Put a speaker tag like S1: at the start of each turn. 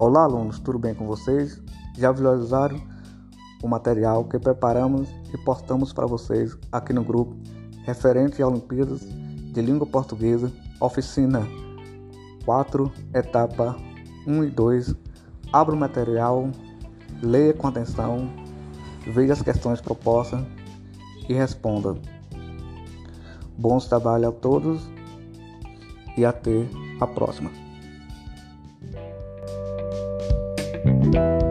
S1: Olá, alunos, tudo bem com vocês? Já visualizaram o material que preparamos e postamos para vocês aqui no grupo referente a Olimpíadas de Língua Portuguesa, oficina 4, etapa 1 e 2. Abra o material, leia com atenção, veja as questões propostas e responda. Bons trabalhos a todos e até a próxima. thank you